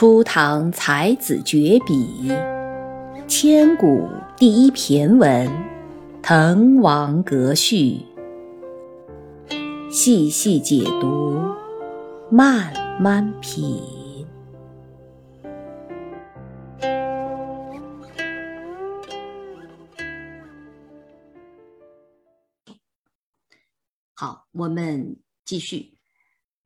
初唐才子绝笔，千古第一骈文《滕王阁序》，细细解读，慢慢品。好，我们继续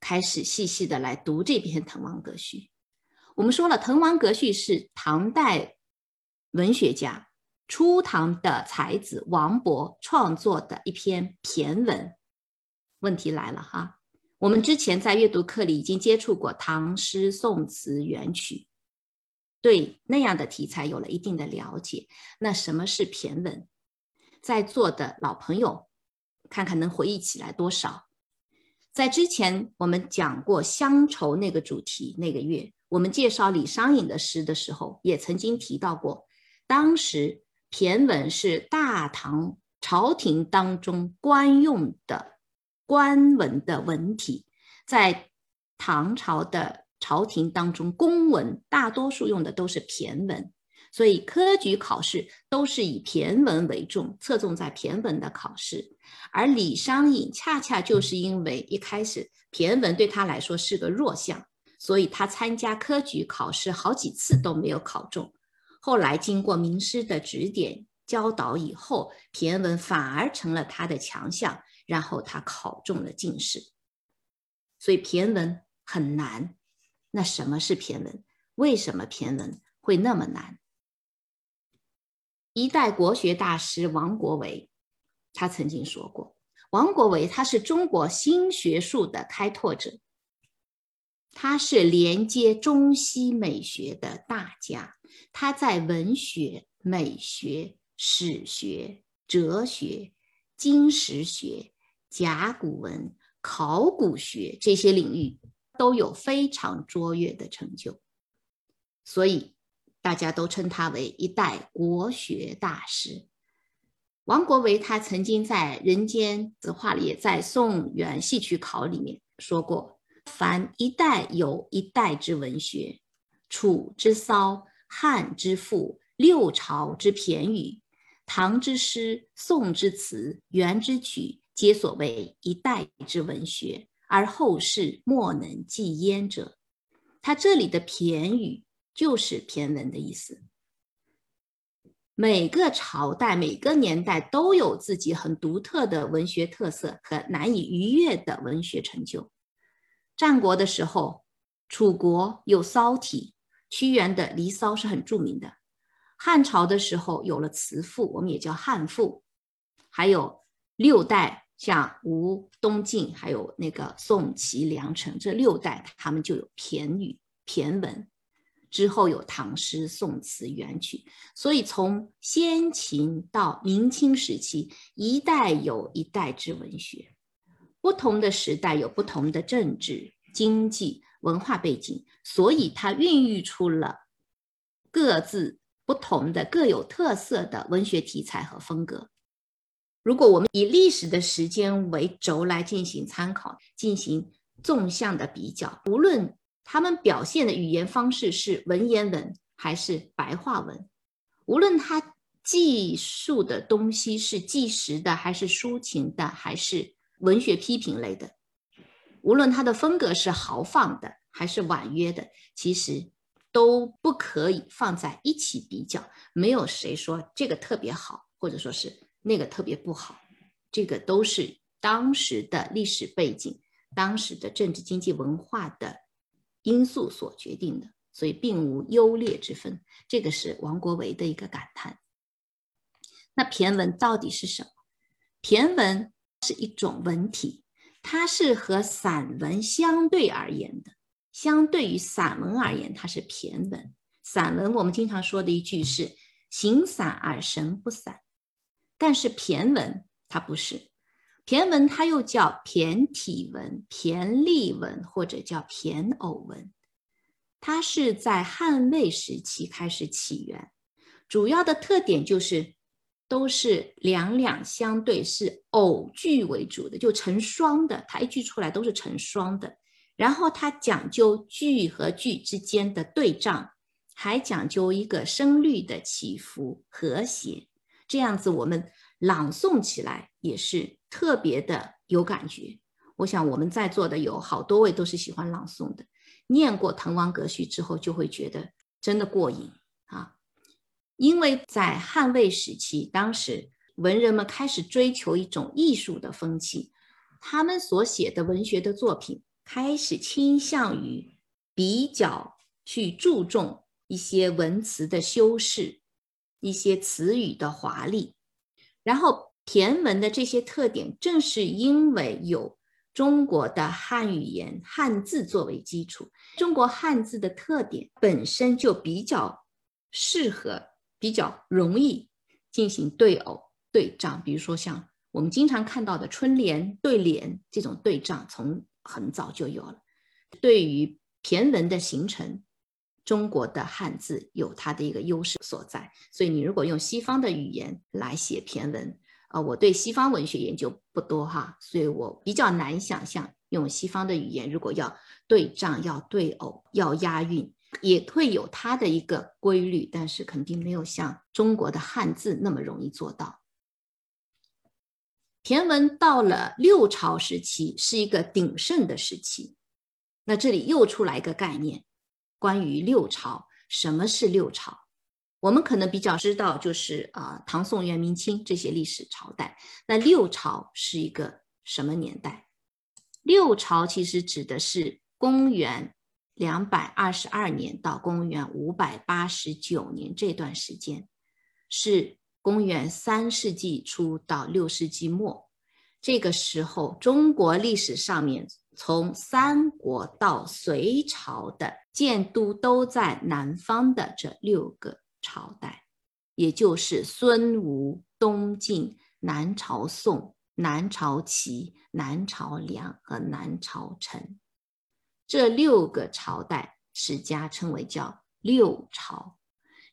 开始细细的来读这篇《滕王阁序》。我们说了，《滕王阁序》是唐代文学家初唐的才子王勃创作的一篇骈文。问题来了哈，我们之前在阅读课里已经接触过唐诗、宋词、元曲，对那样的题材有了一定的了解。那什么是骈文？在座的老朋友，看看能回忆起来多少？在之前我们讲过乡愁那个主题那个月。我们介绍李商隐的诗的时候，也曾经提到过，当时骈文是大唐朝廷当中官用的官文的文体，在唐朝的朝廷当中，公文大多数用的都是骈文，所以科举考试都是以骈文为重，侧重在骈文的考试。而李商隐恰恰就是因为一开始骈文对他来说是个弱项。所以他参加科举考试好几次都没有考中，后来经过名师的指点教导以后，骈文反而成了他的强项，然后他考中了进士。所以骈文很难。那什么是骈文？为什么骈文会那么难？一代国学大师王国维，他曾经说过，王国维他是中国新学术的开拓者。他是连接中西美学的大家，他在文学、美学、史学、哲学、经史学、甲骨文、考古学这些领域都有非常卓越的成就，所以大家都称他为一代国学大师。王国维他曾经在《人间词话》里，在《宋元戏曲考》里面说过。凡一代有一代之文学，楚之骚，汉之赋，六朝之骈语，唐之诗，宋之词，元之曲，皆所谓一代之文学，而后世莫能继焉者。他这里的骈语就是骈文的意思。每个朝代、每个年代都有自己很独特的文学特色和难以逾越的文学成就。战国的时候，楚国有骚体，屈原的《离骚》是很著名的。汉朝的时候有了词赋，我们也叫汉赋。还有六代，像吴、东晋，还有那个宋、齐、梁、陈这六代，他们就有骈语、骈文。之后有唐诗、宋词、元曲，所以从先秦到明清时期，一代有一代之文学。不同的时代有不同的政治、经济、文化背景，所以它孕育出了各自不同的、各有特色的文学题材和风格。如果我们以历史的时间为轴来进行参考、进行纵向的比较，无论他们表现的语言方式是文言文还是白话文，无论他记述的东西是纪实的还是抒情的，还是。文学批评类的，无论它的风格是豪放的还是婉约的，其实都不可以放在一起比较。没有谁说这个特别好，或者说是那个特别不好，这个都是当时的历史背景、当时的政治、经济、文化的因素所决定的，所以并无优劣之分。这个是王国维的一个感叹。那骈文到底是什么？骈文。是一种文体，它是和散文相对而言的。相对于散文而言，它是骈文。散文我们经常说的一句是“形散而神不散”，但是骈文它不是。骈文它又叫骈体文、骈俪文或者叫骈偶文。它是在汉魏时期开始起源，主要的特点就是。都是两两相对，是偶句为主的，就成双的。它一句出来都是成双的，然后它讲究句和句之间的对仗，还讲究一个声律的起伏和谐，这样子我们朗诵起来也是特别的有感觉。我想我们在座的有好多位都是喜欢朗诵的，念过《滕王阁序》之后就会觉得真的过瘾啊！因为在汉魏时期，当时文人们开始追求一种艺术的风气，他们所写的文学的作品。开始倾向于比较去注重一些文词的修饰，一些词语的华丽，然后骈文的这些特点，正是因为有中国的汉语言汉字作为基础，中国汉字的特点本身就比较适合、比较容易进行对偶对仗，比如说像我们经常看到的春联对联这种对仗，从很早就有了。对于骈文的形成，中国的汉字有它的一个优势所在。所以，你如果用西方的语言来写骈文，啊，我对西方文学研究不多哈，所以我比较难想象用西方的语言，如果要对仗、要对偶、要押韵，也会有它的一个规律，但是肯定没有像中国的汉字那么容易做到。骈文到了六朝时期是一个鼎盛的时期，那这里又出来一个概念，关于六朝，什么是六朝？我们可能比较知道，就是啊，唐宋元明清这些历史朝代。那六朝是一个什么年代？六朝其实指的是公元两百二十二年到公元五百八十九年这段时间，是。公元三世纪初到六世纪末，这个时候，中国历史上面从三国到隋朝的建都都在南方的这六个朝代，也就是孙吴、东晋、南朝宋、南朝齐、南朝梁和南朝陈这六个朝代，史家称为叫六朝。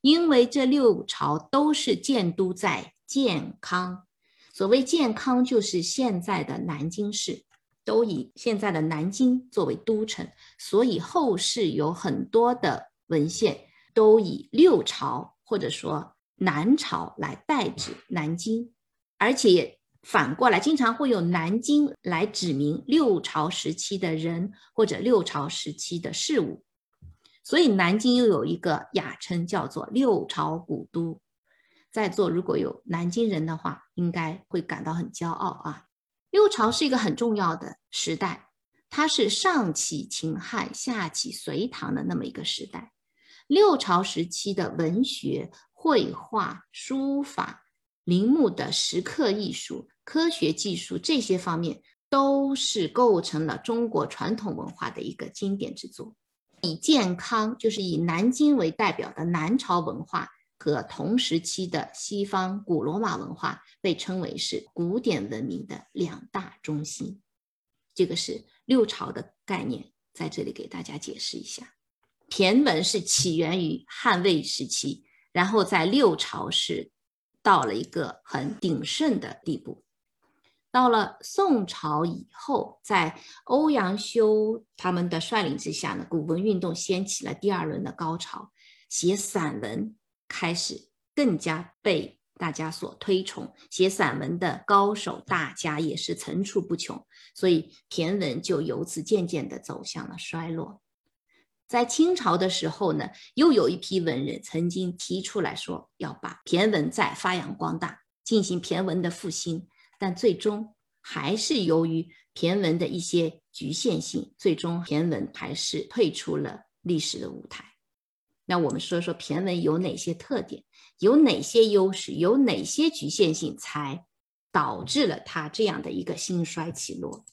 因为这六朝都是建都在建康，所谓建康就是现在的南京市，都以现在的南京作为都城，所以后世有很多的文献都以六朝或者说南朝来代指南京，而且反过来经常会有南京来指明六朝时期的人或者六朝时期的事物。所以南京又有一个雅称，叫做六朝古都。在座如果有南京人的话，应该会感到很骄傲啊！六朝是一个很重要的时代，它是上起秦汉，下起隋唐的那么一个时代。六朝时期的文学、绘画、书法、陵墓的石刻艺术、科学技术这些方面，都是构成了中国传统文化的一个经典之作。以健康，就是以南京为代表的南朝文化和同时期的西方古罗马文化，被称为是古典文明的两大中心。这个是六朝的概念，在这里给大家解释一下。骈文是起源于汉魏时期，然后在六朝是到了一个很鼎盛的地步。到了宋朝以后，在欧阳修他们的率领之下呢，古文运动掀起了第二轮的高潮，写散文开始更加被大家所推崇，写散文的高手大家也是层出不穷，所以骈文就由此渐渐的走向了衰落。在清朝的时候呢，又有一批文人曾经提出来说要把骈文再发扬光大，进行骈文的复兴。但最终还是由于骈文的一些局限性，最终骈文还是退出了历史的舞台。那我们说说骈文有哪些特点，有哪些优势，有哪些局限性，才导致了它这样的一个兴衰起落？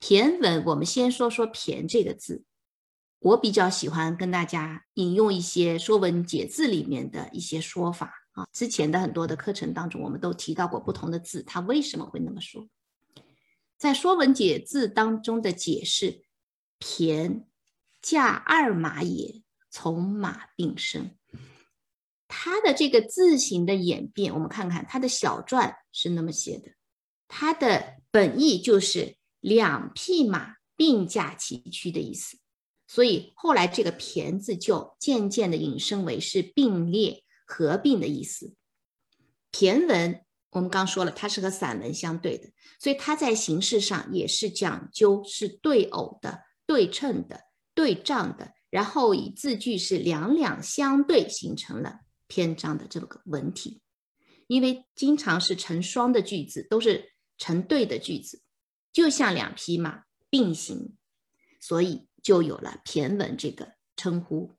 骈文，我们先说说“骈”这个字，我比较喜欢跟大家引用一些《说文解字》里面的一些说法。啊，之前的很多的课程当中，我们都提到过不同的字，它为什么会那么说？在《说文解字》当中的解释，“骈，驾二马也，从马并生。”它的这个字形的演变，我们看看它的小篆是那么写的，它的本意就是两匹马并驾齐驱的意思。所以后来这个“骈”字就渐渐的引申为是并列、合并的意思。骈文我们刚说了，它是和散文相对的，所以它在形式上也是讲究是对偶的、对称的、对仗的，然后以字句是两两相对，形成了篇章的这个文体。因为经常是成双的句子，都是成对的句子，就像两匹马并行，所以。就有了骈文这个称呼。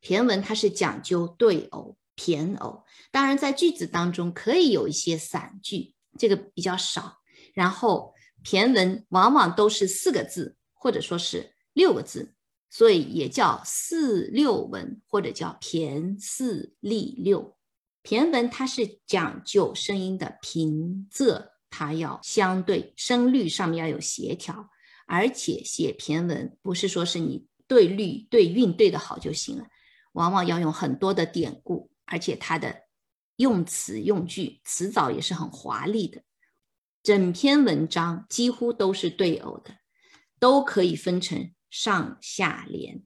骈文它是讲究对偶、骈偶，当然在句子当中可以有一些散句，这个比较少。然后骈文往往都是四个字，或者说是六个字，所以也叫四六文，或者叫骈四俪六。骈文它是讲究声音的平仄，它要相对，声律上面要有协调。而且写骈文不是说是你对律对韵对的好就行了，往往要用很多的典故，而且它的用词用句词藻也是很华丽的。整篇文章几乎都是对偶的，都可以分成上下联，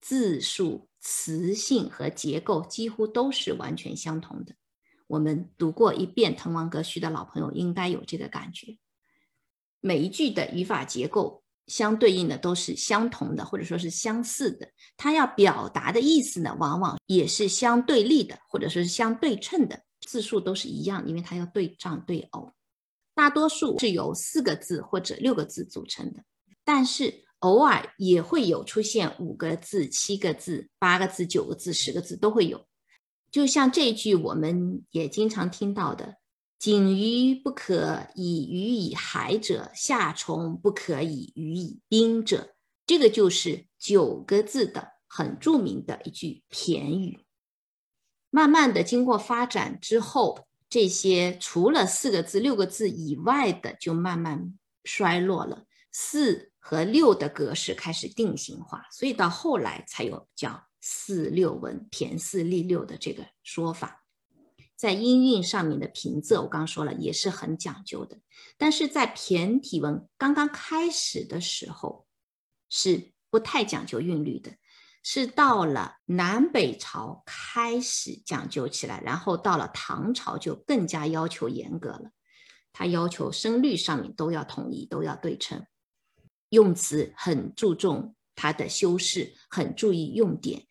字数、词性和结构几乎都是完全相同的。我们读过一遍《滕王阁序》的老朋友应该有这个感觉。每一句的语法结构相对应的都是相同的，或者说是相似的。它要表达的意思呢，往往也是相对立的，或者说是相对称的。字数都是一样，因为它要对仗对偶。大多数是由四个字或者六个字组成的，但是偶尔也会有出现五个字、七个字、八个字、九个字、十个字都会有。就像这句，我们也经常听到的。井鱼不可以鱼以海者，夏虫不可以鱼以冰者。这个就是九个字的很著名的一句骈语。慢慢的经过发展之后，这些除了四个字、六个字以外的就慢慢衰落了，四和六的格式开始定型化，所以到后来才有叫四六文、骈四俪六的这个说法。在音韵上面的平仄，我刚刚说了也是很讲究的。但是在骈体文刚刚开始的时候，是不太讲究韵律的，是到了南北朝开始讲究起来，然后到了唐朝就更加要求严格了。他要求声律上面都要统一，都要对称，用词很注重它的修饰，很注意用典。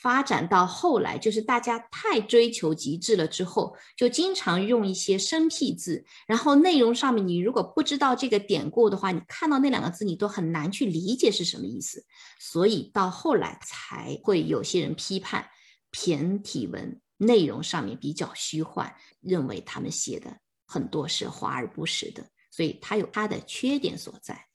发展到后来，就是大家太追求极致了之后，就经常用一些生僻字，然后内容上面你如果不知道这个典故的话，你看到那两个字你都很难去理解是什么意思。所以到后来才会有些人批判骈体文内容上面比较虚幻，认为他们写的很多是华而不实的，所以它有它的缺点所在。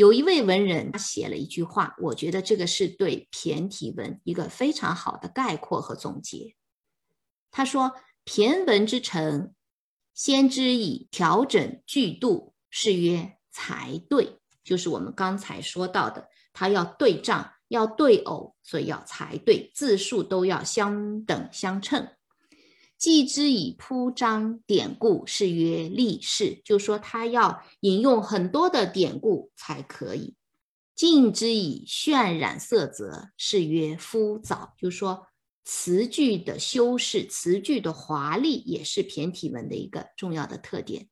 有一位文人，他写了一句话，我觉得这个是对骈体文一个非常好的概括和总结。他说：“骈文之成，先知以调整句度，是曰才对。”就是我们刚才说到的，他要对仗，要对偶，所以要才对，字数都要相等相称。记之以铺张典故，是曰立事。就是说他要引用很多的典故才可以。尽之以渲染色泽，是曰敷藻。就说词句的修饰，词句的华丽，也是骈体文的一个重要的特点。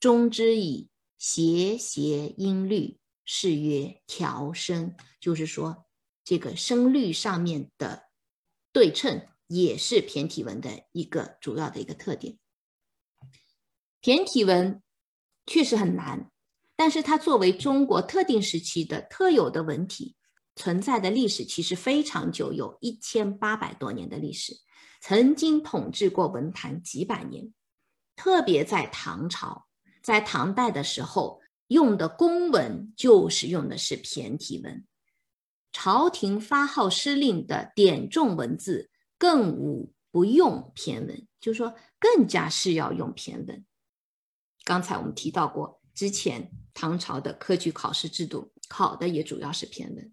中之以谐谐音律，是曰调声。就是说这个声律上面的对称。也是骈体文的一个主要的一个特点。骈体文确实很难，但是它作为中国特定时期的特有的文体，存在的历史其实非常久，有一千八百多年的历史，曾经统治过文坛几百年。特别在唐朝，在唐代的时候，用的公文就是用的是骈体文，朝廷发号施令的典重文字。更无不用骈文，就是说更加是要用骈文。刚才我们提到过，之前唐朝的科举考试制度考的也主要是骈文。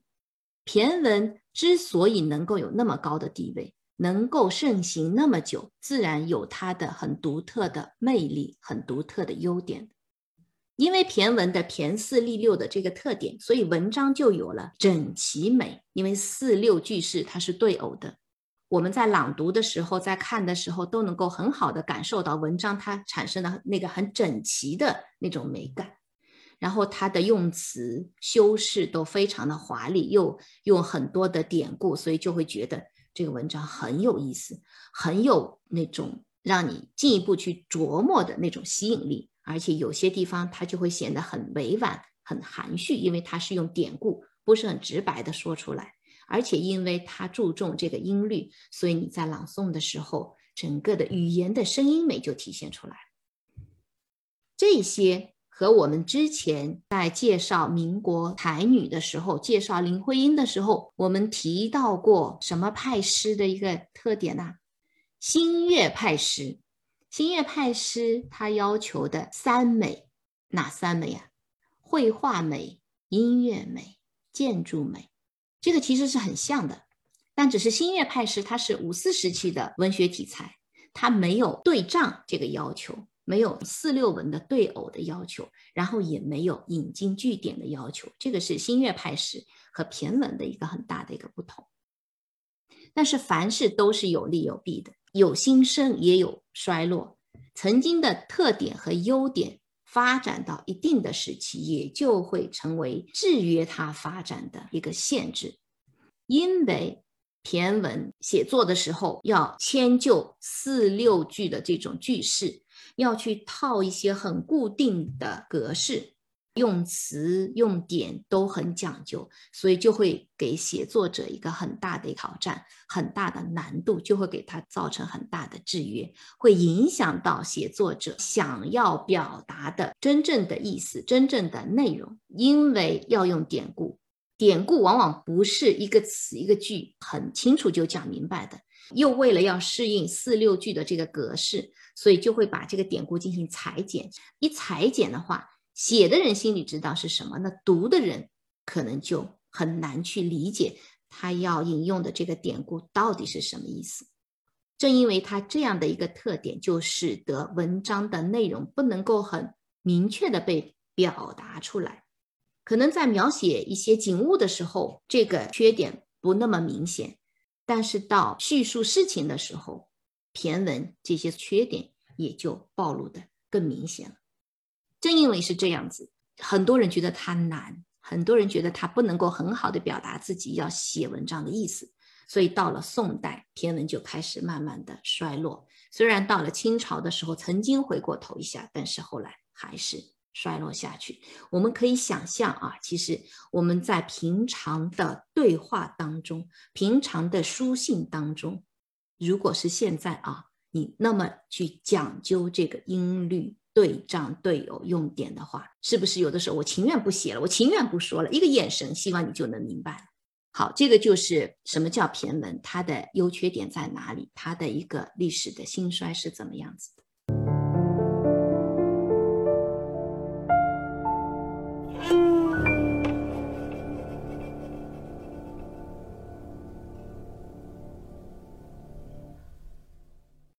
骈文之所以能够有那么高的地位，能够盛行那么久，自然有它的很独特的魅力，很独特的优点。因为骈文的骈四俪六的这个特点，所以文章就有了整齐美。因为四六句式它是对偶的，我们在朗读的时候，在看的时候都能够很好的感受到文章它产生的那个很整齐的那种美感。然后它的用词修饰都非常的华丽，又用很多的典故，所以就会觉得这个文章很有意思，很有那种让你进一步去琢磨的那种吸引力。而且有些地方它就会显得很委婉、很含蓄，因为它是用典故，不是很直白的说出来。而且因为它注重这个音律，所以你在朗诵的时候，整个的语言的声音美就体现出来。这些和我们之前在介绍民国才女的时候，介绍林徽因的时候，我们提到过什么派诗的一个特点呢？新月派诗。新月派诗，它要求的三美，哪三美呀？绘画美、音乐美、建筑美，这个其实是很像的，但只是新月派诗它是五四时期的文学题材，它没有对仗这个要求，没有四六文的对偶的要求，然后也没有引经据典的要求，这个是新月派诗和骈文的一个很大的一个不同。但是凡事都是有利有弊的。有兴盛，也有衰落。曾经的特点和优点发展到一定的时期，也就会成为制约它发展的一个限制。因为骈文写作的时候要迁就四六句的这种句式，要去套一些很固定的格式。用词用典都很讲究，所以就会给写作者一个很大的挑战，很大的难度，就会给他造成很大的制约，会影响到写作者想要表达的真正的意思、真正的内容。因为要用典故，典故往往不是一个词一个句很清楚就讲明白的，又为了要适应四六句的这个格式，所以就会把这个典故进行裁剪。一裁剪的话，写的人心里知道是什么，那读的人可能就很难去理解他要引用的这个典故到底是什么意思。正因为他这样的一个特点，就使得文章的内容不能够很明确的被表达出来。可能在描写一些景物的时候，这个缺点不那么明显，但是到叙述事情的时候，骈文这些缺点也就暴露的更明显了。正因为是这样子，很多人觉得它难，很多人觉得它不能够很好的表达自己要写文章的意思，所以到了宋代，骈文就开始慢慢的衰落。虽然到了清朝的时候曾经回过头一下，但是后来还是衰落下去。我们可以想象啊，其实我们在平常的对话当中，平常的书信当中，如果是现在啊，你那么去讲究这个音律。对仗对偶用典的话，是不是有的时候我情愿不写了，我情愿不说了，一个眼神，希望你就能明白。好，这个就是什么叫骈文，它的优缺点在哪里，它的一个历史的兴衰是怎么样子。